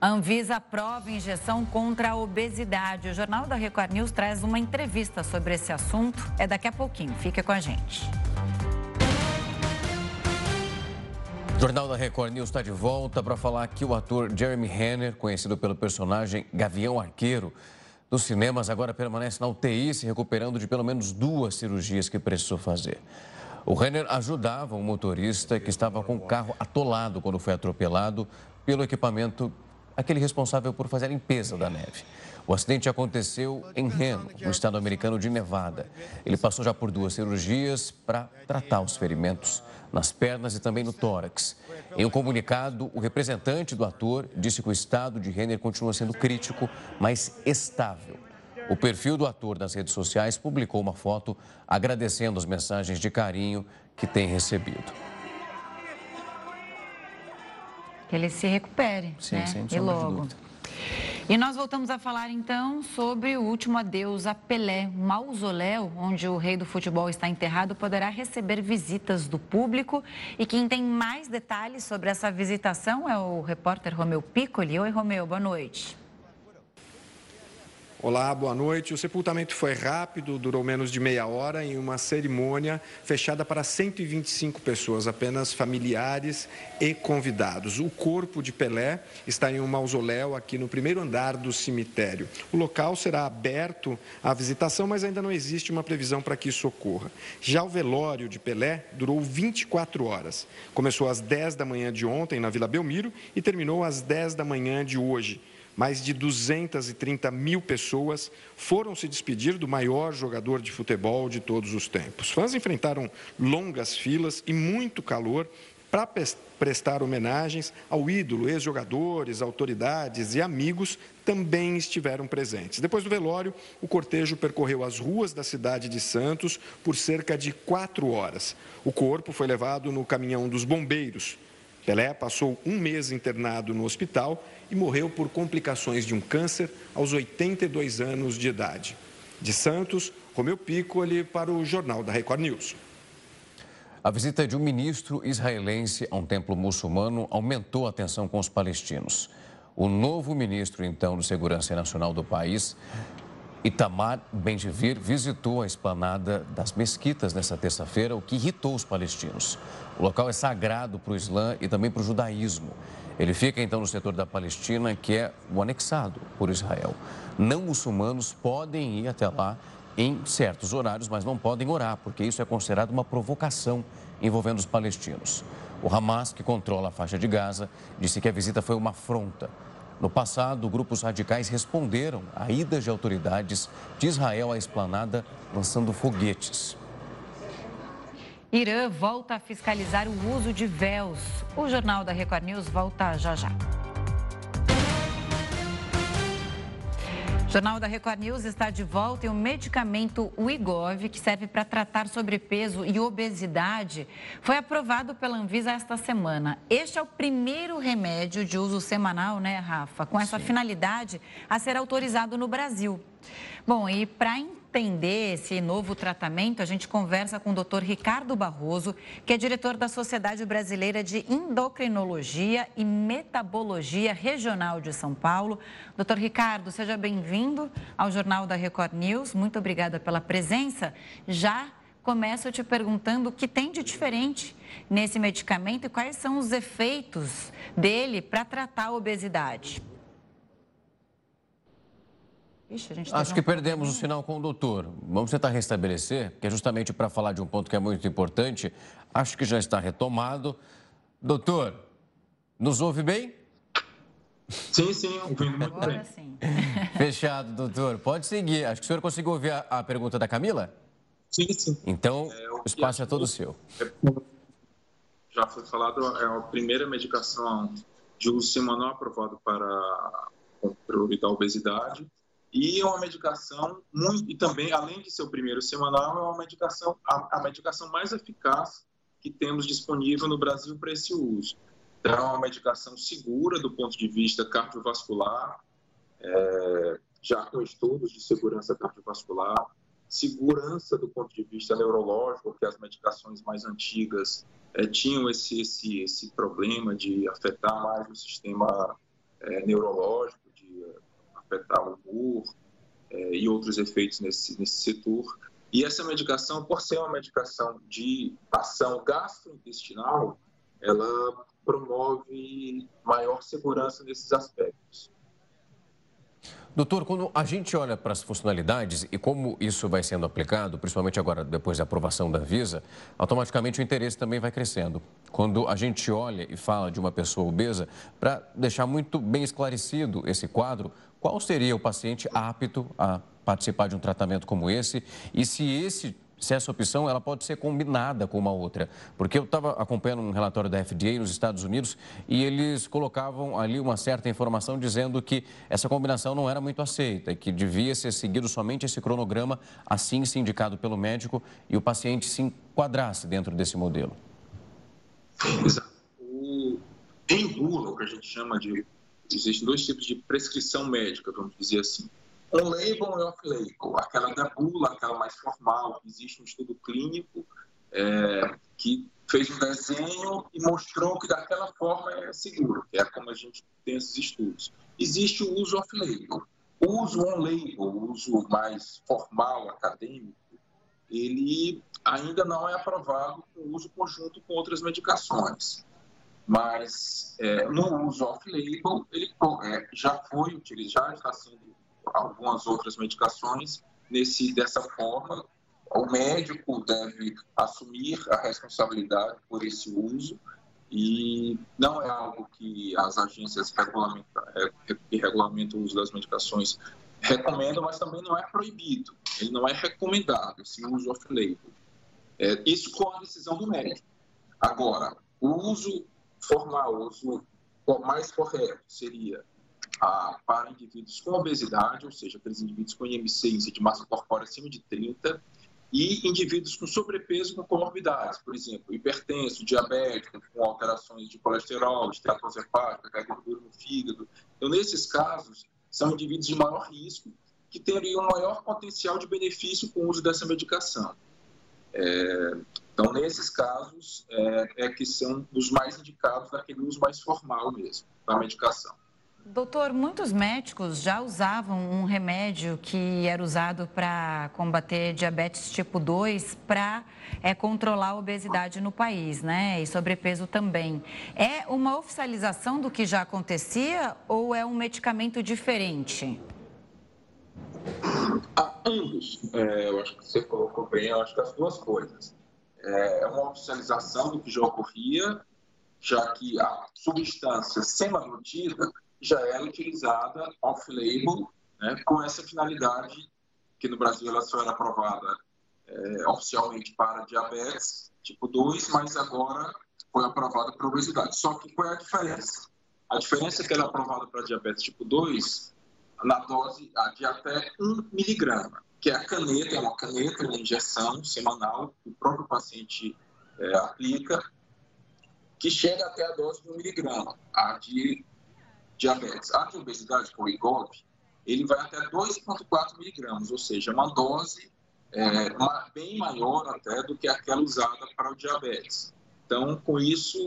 Anvisa aprova injeção contra a obesidade. O Jornal da Record News traz uma entrevista sobre esse assunto. É daqui a pouquinho. Fica com a gente. O Jornal da Record News está de volta para falar que o ator Jeremy Renner, conhecido pelo personagem Gavião Arqueiro, dos cinemas, agora permanece na UTI, se recuperando de pelo menos duas cirurgias que precisou fazer. O Renner ajudava um motorista que estava com o carro atolado quando foi atropelado pelo equipamento aquele responsável por fazer a limpeza da neve. O acidente aconteceu em Reno, no estado americano de Nevada. Ele passou já por duas cirurgias para tratar os ferimentos nas pernas e também no tórax. Em um comunicado, o representante do ator disse que o estado de Renner continua sendo crítico, mas estável. O perfil do ator nas redes sociais publicou uma foto agradecendo as mensagens de carinho que tem recebido. Que ele se recupere, Sim, né? sem e logo. E nós voltamos a falar então sobre o último adeus a Pelé. O mausoléu onde o rei do futebol está enterrado poderá receber visitas do público. E quem tem mais detalhes sobre essa visitação é o repórter Romeu Piccoli. Oi, Romeu, boa noite. Olá, boa noite. O sepultamento foi rápido, durou menos de meia hora em uma cerimônia fechada para 125 pessoas, apenas familiares e convidados. O corpo de Pelé está em um mausoléu aqui no primeiro andar do cemitério. O local será aberto à visitação, mas ainda não existe uma previsão para que isso ocorra. Já o velório de Pelé durou 24 horas. Começou às 10 da manhã de ontem na Vila Belmiro e terminou às 10 da manhã de hoje mais de 230 mil pessoas foram se despedir do maior jogador de futebol de todos os tempos. Fãs enfrentaram longas filas e muito calor para prestar homenagens ao ídolo, ex-jogadores, autoridades e amigos também estiveram presentes. Depois do velório, o cortejo percorreu as ruas da cidade de Santos por cerca de quatro horas. O corpo foi levado no caminhão dos bombeiros. Pelé passou um mês internado no hospital e morreu por complicações de um câncer aos 82 anos de idade. De Santos, Romeu Piccoli para o Jornal da Record News. A visita de um ministro israelense a um templo muçulmano aumentou a tensão com os palestinos. O novo ministro, então, de Segurança Nacional do país, Itamar Ben-Gvir, visitou a esplanada das mesquitas nesta terça-feira, o que irritou os palestinos. O local é sagrado para o Islã e também para o judaísmo. Ele fica então no setor da Palestina, que é o anexado por Israel. Não muçulmanos podem ir até lá em certos horários, mas não podem orar, porque isso é considerado uma provocação envolvendo os palestinos. O Hamas, que controla a faixa de Gaza, disse que a visita foi uma afronta. No passado, grupos radicais responderam a idas de autoridades de Israel à esplanada lançando foguetes. Irã volta a fiscalizar o uso de véus. O Jornal da Record News volta já já. O Jornal da Record News está de volta e o medicamento Wigov, que serve para tratar sobrepeso e obesidade, foi aprovado pela Anvisa esta semana. Este é o primeiro remédio de uso semanal, né, Rafa, com essa Sim. finalidade a ser autorizado no Brasil. Bom, e para entender esse novo tratamento, a gente conversa com o Dr. Ricardo Barroso, que é diretor da Sociedade Brasileira de Endocrinologia e Metabologia Regional de São Paulo. Doutor Ricardo, seja bem-vindo ao Jornal da Record News. Muito obrigada pela presença. Já começo te perguntando o que tem de diferente nesse medicamento e quais são os efeitos dele para tratar a obesidade. Ixi, Acho que perdemos o sinal com o doutor. Vamos tentar restabelecer, que é justamente para falar de um ponto que é muito importante. Acho que já está retomado. Doutor, nos ouve bem? Sim, sim, ouvindo muito Agora bem. Sim. Fechado, doutor. Pode seguir. Acho que o senhor conseguiu ouvir a, a pergunta da Camila? Sim, sim. Então, é, o espaço é todo seu. Já foi falado, é a primeira medicação de uso semanal aprovado para evitar a obesidade e é uma medicação muito, e também, além de ser o primeiro semanal, é uma medicação, a, a medicação mais eficaz que temos disponível no Brasil para esse uso. Então, é uma medicação segura do ponto de vista cardiovascular, é, já com estudos de segurança cardiovascular, segurança do ponto de vista neurológico, porque as medicações mais antigas é, tinham esse, esse, esse problema de afetar mais o sistema é, neurológico afetar o humor é, e outros efeitos nesse, nesse setor. E essa medicação, por ser uma medicação de ação gastrointestinal, ela promove maior segurança nesses aspectos. Doutor, quando a gente olha para as funcionalidades e como isso vai sendo aplicado, principalmente agora depois da aprovação da Visa, automaticamente o interesse também vai crescendo. Quando a gente olha e fala de uma pessoa obesa, para deixar muito bem esclarecido esse quadro, qual seria o paciente apto a participar de um tratamento como esse e se esse se essa opção ela pode ser combinada com uma outra. Porque eu estava acompanhando um relatório da FDA nos Estados Unidos e eles colocavam ali uma certa informação dizendo que essa combinação não era muito aceita e que devia ser seguido somente esse cronograma, assim se indicado pelo médico, e o paciente se enquadrasse dentro desse modelo. Exato. O, em bula, o que a gente chama de existem dois tipos de prescrição médica, vamos dizer assim. On-label e off-label, aquela da bula, aquela mais formal, existe um estudo clínico é, que fez um desenho e mostrou que daquela forma é seguro, que é como a gente tem esses estudos. Existe o uso off-label. O uso on-label, o uso mais formal, acadêmico, ele ainda não é aprovado com uso conjunto com outras medicações. Mas é, no uso off-label, ele é, já foi utilizado, já está sendo algumas outras medicações nesse, dessa forma. O médico deve assumir a responsabilidade por esse uso e não é algo que as agências é, que regulamentam o uso das medicações recomendam, mas também não é proibido. Ele não é recomendado, esse uso off-label. É, isso com a decisão do médico. Agora, o uso formal, uso mais correto seria ah, para indivíduos com obesidade, ou seja, aqueles indivíduos com IMC, índice de massa corpórea acima de 30, e indivíduos com sobrepeso com comorbidades, por exemplo, hipertenso, diabético, com alterações de colesterol, esteatose hepática, gordura no fígado. Então, nesses casos, são indivíduos de maior risco que teriam um maior potencial de benefício com o uso dessa medicação. É, então, nesses casos, é, é, que são os mais indicados daquele uso mais formal mesmo, da medicação. Doutor, muitos médicos já usavam um remédio que era usado para combater diabetes tipo 2 para é, controlar a obesidade no país, né? E sobrepeso também. É uma oficialização do que já acontecia ou é um medicamento diferente? Ah, ambos. É, eu acho que você colocou bem, eu acho que as duas coisas. É, é uma oficialização do que já ocorria, já que a substância semaglutida já era utilizada off-label né, com essa finalidade, que no Brasil ela só era aprovada é, oficialmente para diabetes tipo 2, mas agora foi aprovada para obesidade. Só que qual é a diferença? A diferença é que ela é aprovada para diabetes tipo 2 na dose de até 1 miligrama, que é a caneta, é uma caneta, uma injeção semanal que o próprio paciente é, aplica, que chega até a dose de 1 miligrama. A de diabetes. A de obesidade, com o ele vai até 2,4 miligramas, ou seja, uma dose é, uma, bem maior até do que aquela usada para o diabetes. Então, com isso,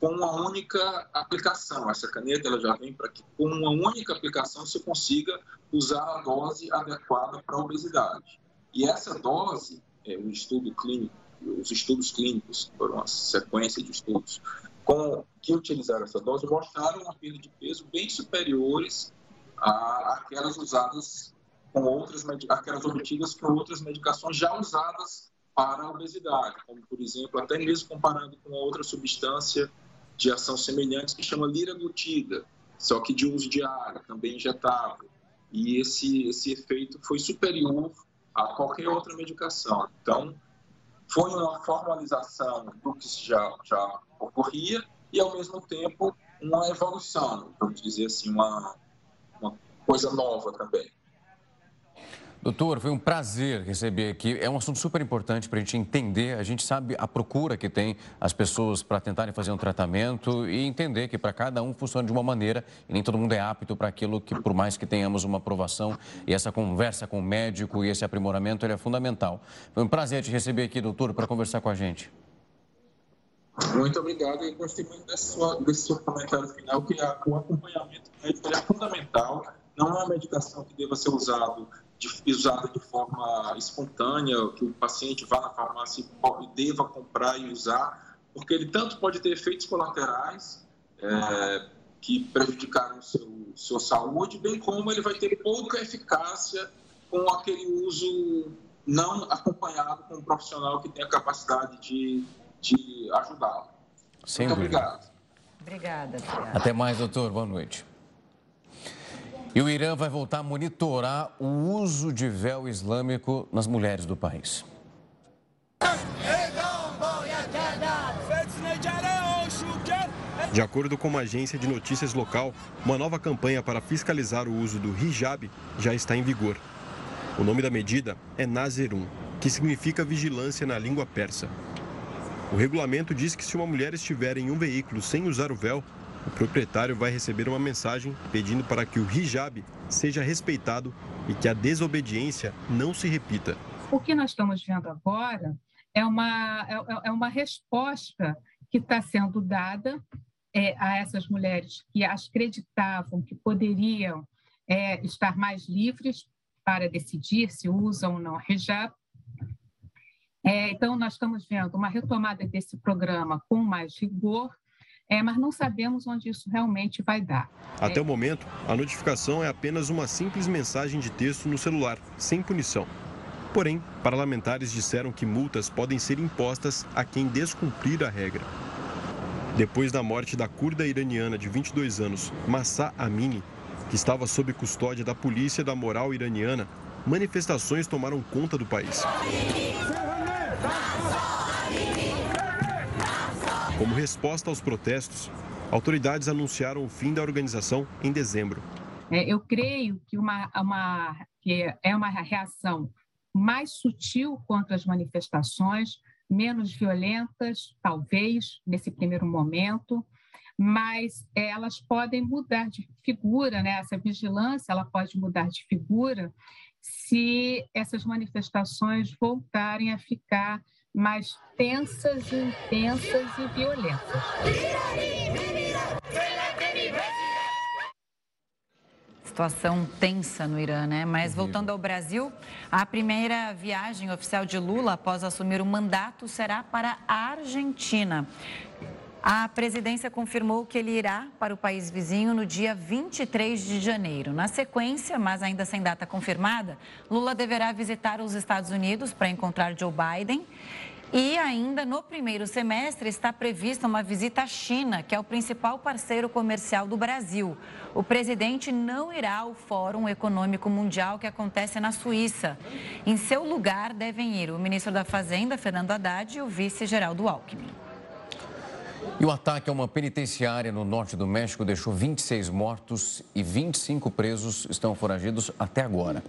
com uma única aplicação, essa caneta ela já vem para que com uma única aplicação você consiga usar a dose adequada para a obesidade. E essa dose, é, o estudo clínico, os estudos clínicos, foram uma sequência de estudos, com, que utilizaram essa dose mostraram uma perda de peso bem superiores àquelas usadas com outras, aquelas obtidas com outras medicações já usadas para a obesidade, como por exemplo, até mesmo comparando com outra substância de ação semelhante que chama liraglutida, só que de uso diário, também injetável. E esse, esse efeito foi superior a qualquer outra medicação. Então, foi uma formalização do que já, já ocorria e, ao mesmo tempo, uma evolução, vamos dizer assim, uma, uma coisa nova também. Doutor, foi um prazer receber aqui. É um assunto super importante para a gente entender. A gente sabe a procura que tem as pessoas para tentarem fazer um tratamento e entender que para cada um funciona de uma maneira e nem todo mundo é apto para aquilo que, por mais que tenhamos uma aprovação e essa conversa com o médico e esse aprimoramento, ele é fundamental. Foi um prazer te receber aqui, doutor, para conversar com a gente. Muito obrigado e gostei muito desse, sua, desse seu comentário final, que o acompanhamento médico é fundamental. Não é uma medicação que deva ser usado de, usada de forma espontânea, que o paciente vá na farmácia e deva comprar e usar, porque ele tanto pode ter efeitos colaterais é, que prejudicaram seu, sua saúde, bem como ele vai ter pouca eficácia com aquele uso não acompanhado com um profissional que tem a capacidade de, de ajudá-lo. Muito obrigado. Obrigada. Até mais, doutor. Boa noite. E o Irã vai voltar a monitorar o uso de véu islâmico nas mulheres do país. De acordo com uma agência de notícias local, uma nova campanha para fiscalizar o uso do hijab já está em vigor. O nome da medida é Nazerun, que significa vigilância na língua persa. O regulamento diz que se uma mulher estiver em um veículo sem usar o véu, o proprietário vai receber uma mensagem pedindo para que o hijab seja respeitado e que a desobediência não se repita. O que nós estamos vendo agora é uma, é, é uma resposta que está sendo dada é, a essas mulheres que acreditavam que poderiam é, estar mais livres para decidir se usam ou não hijab. É, então, nós estamos vendo uma retomada desse programa com mais rigor, é, mas não sabemos onde isso realmente vai dar. Até é... o momento, a notificação é apenas uma simples mensagem de texto no celular, sem punição. Porém, parlamentares disseram que multas podem ser impostas a quem descumprir a regra. Depois da morte da curda iraniana de 22 anos, Massa Amini, que estava sob custódia da polícia da moral iraniana, manifestações tomaram conta do país. Como resposta aos protestos, autoridades anunciaram o fim da organização em dezembro. É, eu creio que, uma, uma, que é uma reação mais sutil contra as manifestações, menos violentas, talvez, nesse primeiro momento, mas elas podem mudar de figura, né? essa vigilância ela pode mudar de figura se essas manifestações voltarem a ficar mais tensas, intensas e violentas. Situação tensa no Irã, né? Mas voltando ao Brasil, a primeira viagem oficial de Lula após assumir o mandato será para a Argentina. A presidência confirmou que ele irá para o país vizinho no dia 23 de janeiro. Na sequência, mas ainda sem data confirmada, Lula deverá visitar os Estados Unidos para encontrar Joe Biden e ainda no primeiro semestre está prevista uma visita à China, que é o principal parceiro comercial do Brasil. O presidente não irá ao Fórum Econômico Mundial que acontece na Suíça. Em seu lugar devem ir o ministro da Fazenda, Fernando Haddad, e o vice-geraldo Alckmin. E o ataque a uma penitenciária no norte do México deixou 26 mortos e 25 presos estão foragidos até agora.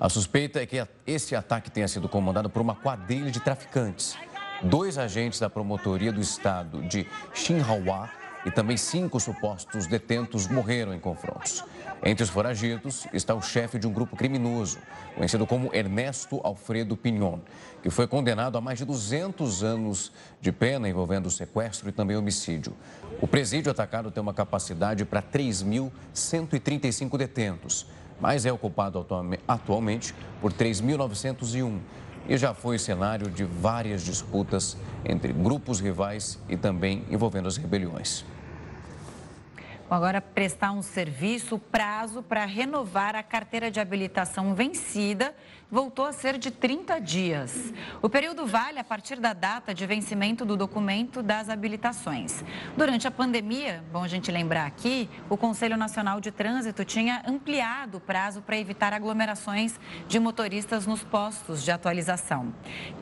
A suspeita é que esse ataque tenha sido comandado por uma quadrilha de traficantes. Dois agentes da promotoria do estado de Xinhua e também cinco supostos detentos morreram em confrontos. Entre os foragidos está o chefe de um grupo criminoso, conhecido como Ernesto Alfredo Pinhon, que foi condenado a mais de 200 anos de pena envolvendo sequestro e também homicídio. O presídio atacado tem uma capacidade para 3.135 detentos, mas é ocupado atualmente por 3.901 e já foi cenário de várias disputas entre grupos rivais e também envolvendo as rebeliões. Agora, prestar um serviço, prazo para renovar a carteira de habilitação vencida voltou a ser de 30 dias. O período vale a partir da data de vencimento do documento das habilitações. Durante a pandemia, bom a gente lembrar aqui, o Conselho Nacional de Trânsito tinha ampliado o prazo para evitar aglomerações de motoristas nos postos de atualização.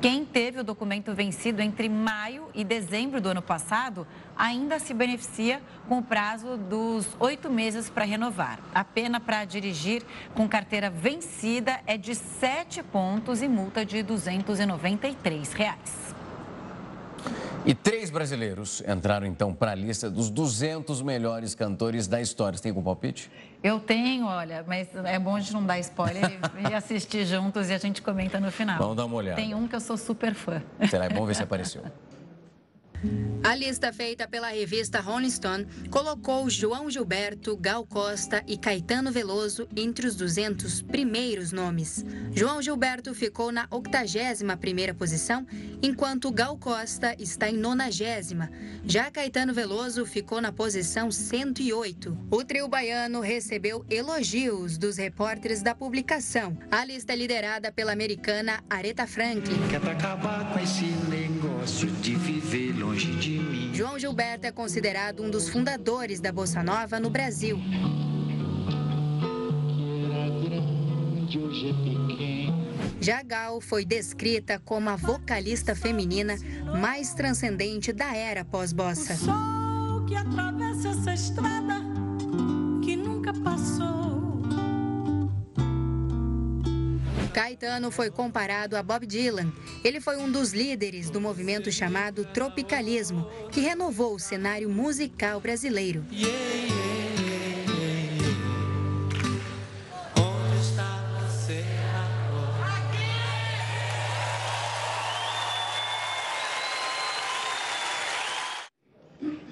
Quem teve o documento vencido entre maio e dezembro do ano passado ainda se beneficia com o prazo dos oito meses para renovar. A pena para dirigir com carteira vencida é de sete pontos e multa de 293 reais. E três brasileiros entraram então para a lista dos 200 melhores cantores da história. Você tem algum palpite? Eu tenho, olha, mas é bom a gente não dar spoiler e assistir juntos e a gente comenta no final. Vamos dar uma olhada. Tem um que eu sou super fã. Será? É bom ver se apareceu. A lista feita pela revista Rolling Stone colocou João Gilberto, Gal Costa e Caetano Veloso entre os 200 primeiros nomes. João Gilberto ficou na 81ª posição, enquanto Gal Costa está em 90 Já Caetano Veloso ficou na posição 108. O trio baiano recebeu elogios dos repórteres da publicação. A lista é liderada pela americana Aretha Franklin. Quer acabar com esse de viver longe longe de mim. João Gilberto é considerado um dos fundadores da Bossa Nova no Brasil. Já Gal foi descrita como a vocalista feminina mais transcendente da era pós-bossa. O sol que atravessa essa estrada que nunca passou Caetano foi comparado a Bob Dylan. Ele foi um dos líderes do movimento chamado Tropicalismo, que renovou o cenário musical brasileiro.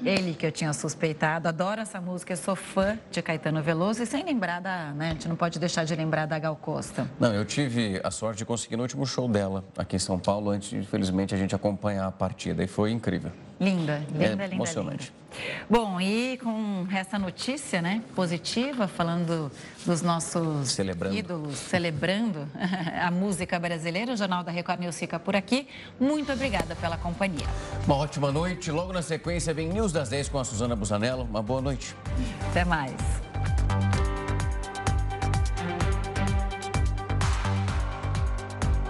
Ele que eu tinha suspeitado, adoro essa música, eu sou fã de Caetano Veloso e sem lembrar da, né, a gente não pode deixar de lembrar da Gal Costa. Não, eu tive a sorte de conseguir no último show dela aqui em São Paulo, antes infelizmente, a gente acompanhar a partida e foi incrível. Linda, linda, é linda. Emocionante. Linda. Bom, e com essa notícia, né, positiva, falando dos nossos celebrando. ídolos, celebrando a música brasileira, o Jornal da Record News fica por aqui. Muito obrigada pela companhia. Uma ótima noite. Logo na sequência vem News das 10 com a Suzana Busanello. Uma boa noite. Até mais.